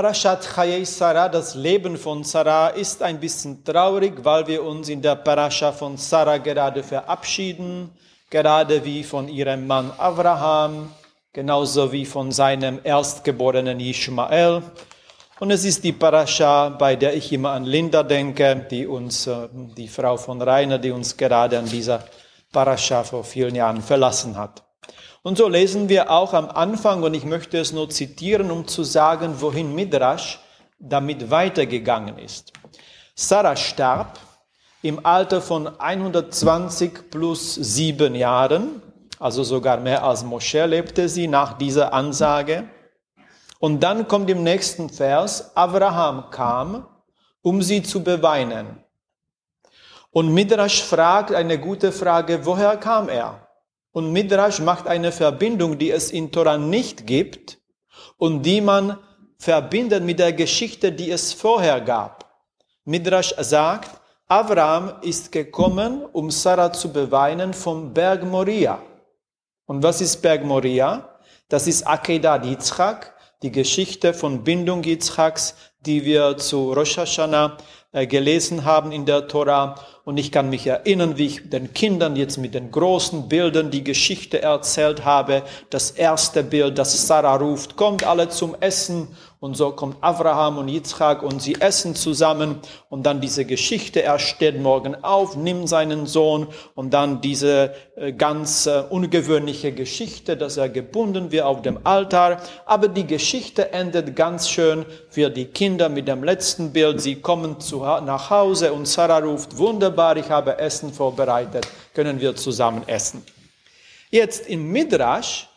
Parashat Chayei Sarah, das Leben von Sarah, ist ein bisschen traurig, weil wir uns in der Parascha von Sarah gerade verabschieden, gerade wie von ihrem Mann Abraham, genauso wie von seinem erstgeborenen Ishmael. Und es ist die Parascha, bei der ich immer an Linda denke, die uns, äh, die Frau von Rainer, die uns gerade an dieser Parascha vor vielen Jahren verlassen hat. Und so lesen wir auch am Anfang, und ich möchte es nur zitieren, um zu sagen, wohin Midrash damit weitergegangen ist. Sarah starb im Alter von 120 plus sieben Jahren, also sogar mehr als Mosche lebte sie nach dieser Ansage. Und dann kommt im nächsten Vers, Abraham kam, um sie zu beweinen. Und Midrash fragt eine gute Frage, woher kam er? Und Midrash macht eine Verbindung, die es in Torah nicht gibt und die man verbindet mit der Geschichte, die es vorher gab. Midrash sagt, Abraham ist gekommen, um Sarah zu beweinen vom Berg Moria. Und was ist Berg Moria? Das ist Akedat Yitzchak, die Geschichte von Bindung Yitzchaks, die wir zu Rosh Hashanah äh, gelesen haben in der Tora. Und ich kann mich erinnern, wie ich den Kindern jetzt mit den großen Bildern die Geschichte erzählt habe. Das erste Bild, das Sarah ruft, kommt alle zum Essen. Und so kommt Abraham und Yitzchak und sie essen zusammen. Und dann diese Geschichte, er steht morgen auf, nimmt seinen Sohn und dann diese äh, ganz äh, ungewöhnliche Geschichte, dass er gebunden wird auf dem Altar. Aber die Geschichte endet ganz schön für die Kinder mit dem letzten Bild. Sie kommen zu, nach Hause und Sarah ruft, wunderbar, ich habe Essen vorbereitet, können wir zusammen essen. Jetzt im Midrash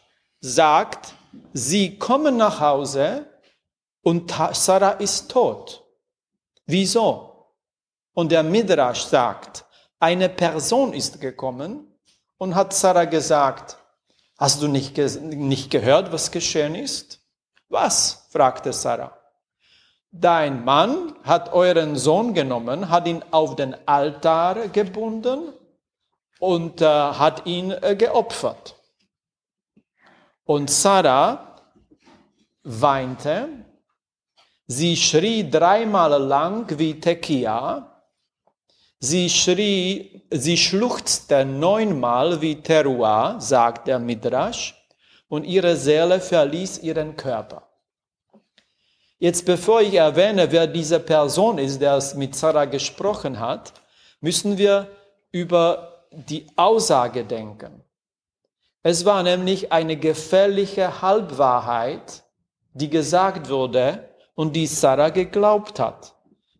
sagt, sie kommen nach Hause und Sarah ist tot. Wieso? Und der Midrash sagt, eine Person ist gekommen und hat Sarah gesagt, hast du nicht, nicht gehört, was geschehen ist? Was? fragte Sarah. Dein Mann hat euren Sohn genommen, hat ihn auf den Altar gebunden und äh, hat ihn äh, geopfert. Und Sarah weinte, sie schrie dreimal lang wie Tekia, sie schrie, sie schluchzte neunmal wie Teruah, sagt der Midrash, und ihre Seele verließ ihren Körper. Jetzt bevor ich erwähne, wer diese Person ist, der es mit Sarah gesprochen hat, müssen wir über die Aussage denken. Es war nämlich eine gefährliche Halbwahrheit, die gesagt wurde und die Sarah geglaubt hat.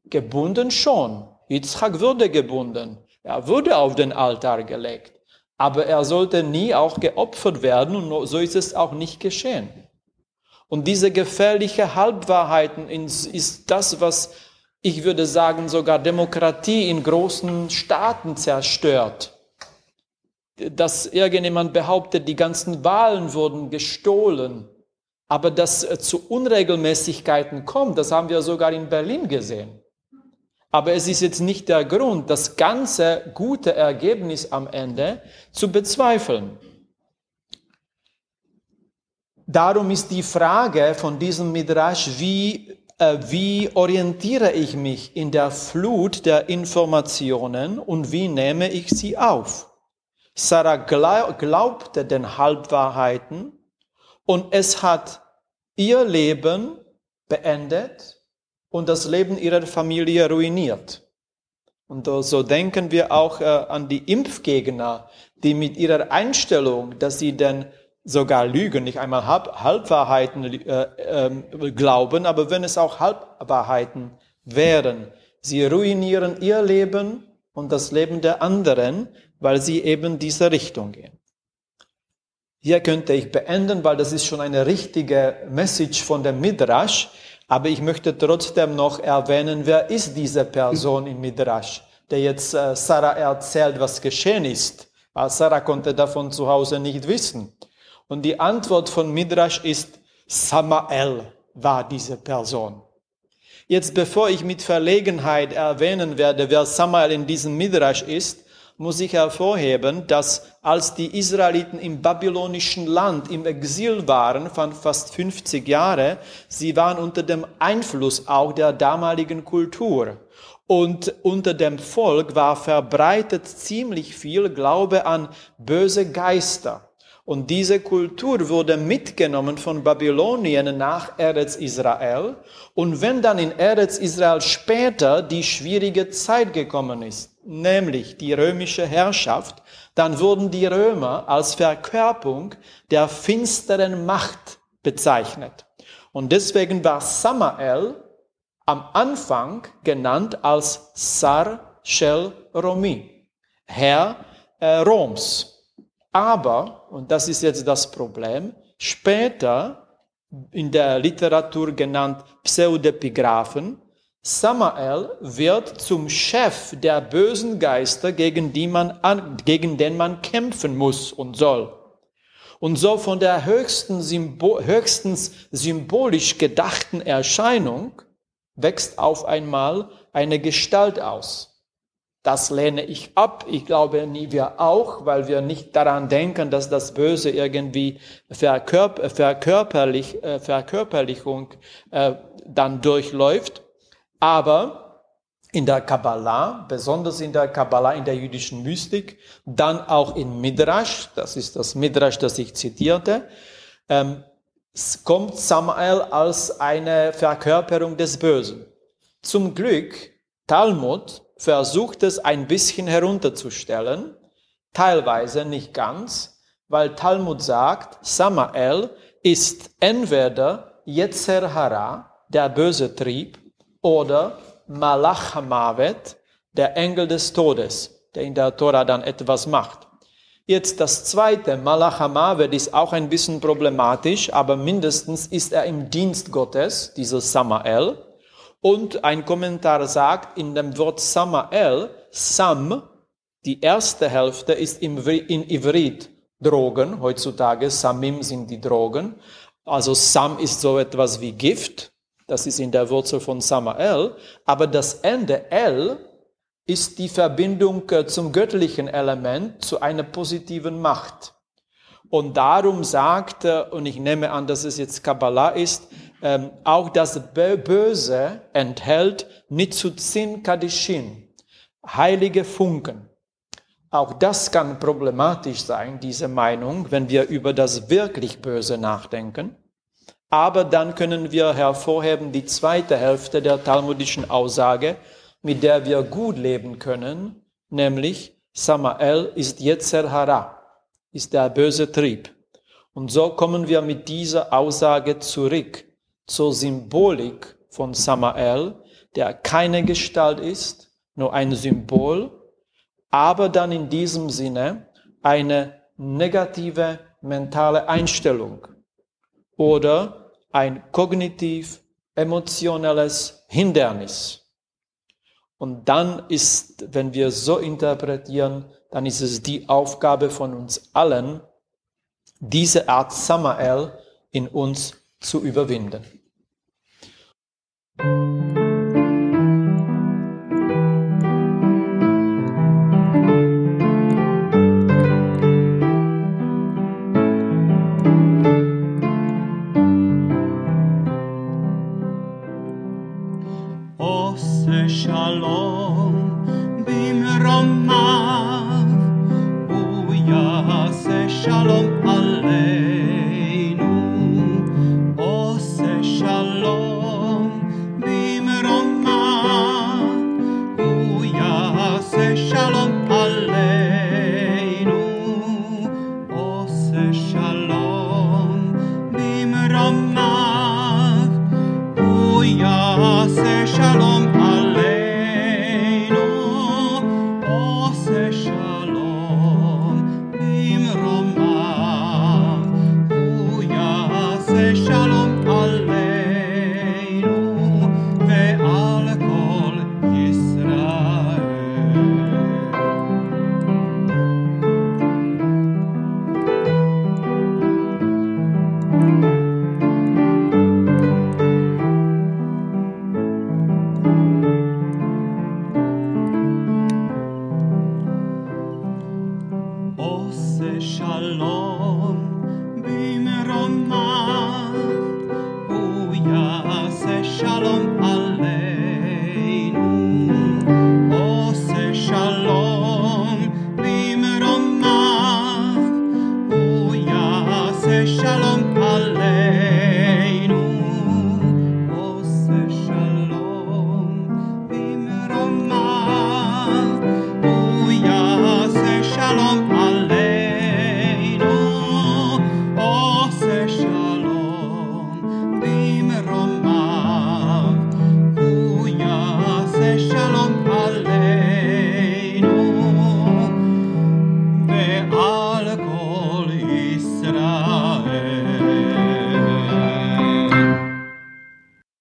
Gebunden schon. Yitzchak wurde gebunden. Er wurde auf den Altar gelegt. Aber er sollte nie auch geopfert werden und so ist es auch nicht geschehen. Und diese gefährliche Halbwahrheiten ist das, was ich würde sagen, sogar Demokratie in großen Staaten zerstört. Dass irgendjemand behauptet, die ganzen Wahlen wurden gestohlen. Aber dass zu Unregelmäßigkeiten kommt, das haben wir sogar in Berlin gesehen. Aber es ist jetzt nicht der Grund, das ganze gute Ergebnis am Ende zu bezweifeln. Darum ist die Frage von diesem Midrash, wie, äh, wie orientiere ich mich in der Flut der Informationen und wie nehme ich sie auf? Sarah glaubte den Halbwahrheiten und es hat ihr Leben beendet und das Leben ihrer Familie ruiniert. Und so denken wir auch äh, an die Impfgegner, die mit ihrer Einstellung, dass sie denn sogar Lügen, nicht einmal Halb, Halbwahrheiten äh, äh, glauben, aber wenn es auch Halbwahrheiten wären, sie ruinieren ihr Leben und das Leben der anderen, weil sie eben diese Richtung gehen. Hier könnte ich beenden, weil das ist schon eine richtige Message von dem Midrash. Aber ich möchte trotzdem noch erwähnen, wer ist diese Person im Midrash, der jetzt äh, Sarah erzählt, was geschehen ist. Sarah konnte davon zu Hause nicht wissen. Und die Antwort von Midrash ist, Samael war diese Person. Jetzt, bevor ich mit Verlegenheit erwähnen werde, wer Samael in diesem Midrash ist, muss ich hervorheben, dass als die Israeliten im babylonischen Land im Exil waren, von fast 50 Jahre, sie waren unter dem Einfluss auch der damaligen Kultur. Und unter dem Volk war verbreitet ziemlich viel Glaube an böse Geister. Und diese Kultur wurde mitgenommen von Babylonien nach Eretz Israel. Und wenn dann in Eretz Israel später die schwierige Zeit gekommen ist, nämlich die römische Herrschaft, dann wurden die Römer als Verkörperung der finsteren Macht bezeichnet. Und deswegen war Samael am Anfang genannt als Sar Shel Romi, Herr äh, Roms. Aber, und das ist jetzt das Problem, später in der Literatur genannt Pseudepigraphen, Samael wird zum Chef der bösen Geister, gegen, die man, gegen den man kämpfen muss und soll. Und so von der höchsten Symbol, höchstens symbolisch gedachten Erscheinung wächst auf einmal eine Gestalt aus. Das lehne ich ab. Ich glaube nie wir auch, weil wir nicht daran denken, dass das Böse irgendwie Verkörper, Verkörperlich, äh, Verkörperlichung äh, dann durchläuft. Aber in der Kabbalah, besonders in der Kabbalah, in der jüdischen Mystik, dann auch in Midrash, das ist das Midrash, das ich zitierte, ähm, kommt Samael als eine Verkörperung des Bösen. Zum Glück, Talmud versucht es ein bisschen herunterzustellen, teilweise nicht ganz, weil Talmud sagt, Samael ist entweder Yetzer Hara, der böse Trieb, oder Malach Hamavet, der Engel des Todes, der in der Tora dann etwas macht. Jetzt das zweite, Malach Hamavet, ist auch ein bisschen problematisch, aber mindestens ist er im Dienst Gottes, dieser Samael. Und ein Kommentar sagt, in dem Wort Samael, Sam, die erste Hälfte ist in Ivrit Drogen, heutzutage Samim sind die Drogen. Also Sam ist so etwas wie Gift, das ist in der Wurzel von Samael, aber das Ende El ist die Verbindung äh, zum göttlichen Element, zu einer positiven Macht. Und darum sagt, und ich nehme an, dass es jetzt Kabbalah ist, ähm, auch das Böse enthält Nitzuzin Kadishin, heilige Funken. Auch das kann problematisch sein, diese Meinung, wenn wir über das wirklich Böse nachdenken. Aber dann können wir hervorheben die zweite Hälfte der talmudischen Aussage, mit der wir gut leben können, nämlich Samael ist Yetzer Hara, ist der böse Trieb. Und so kommen wir mit dieser Aussage zurück zur Symbolik von Samael, der keine Gestalt ist, nur ein Symbol, aber dann in diesem Sinne eine negative mentale Einstellung oder ein kognitiv-emotionales Hindernis. Und dann ist, wenn wir so interpretieren, dann ist es die Aufgabe von uns allen, diese Art Samael in uns zu überwinden. Shalom. on my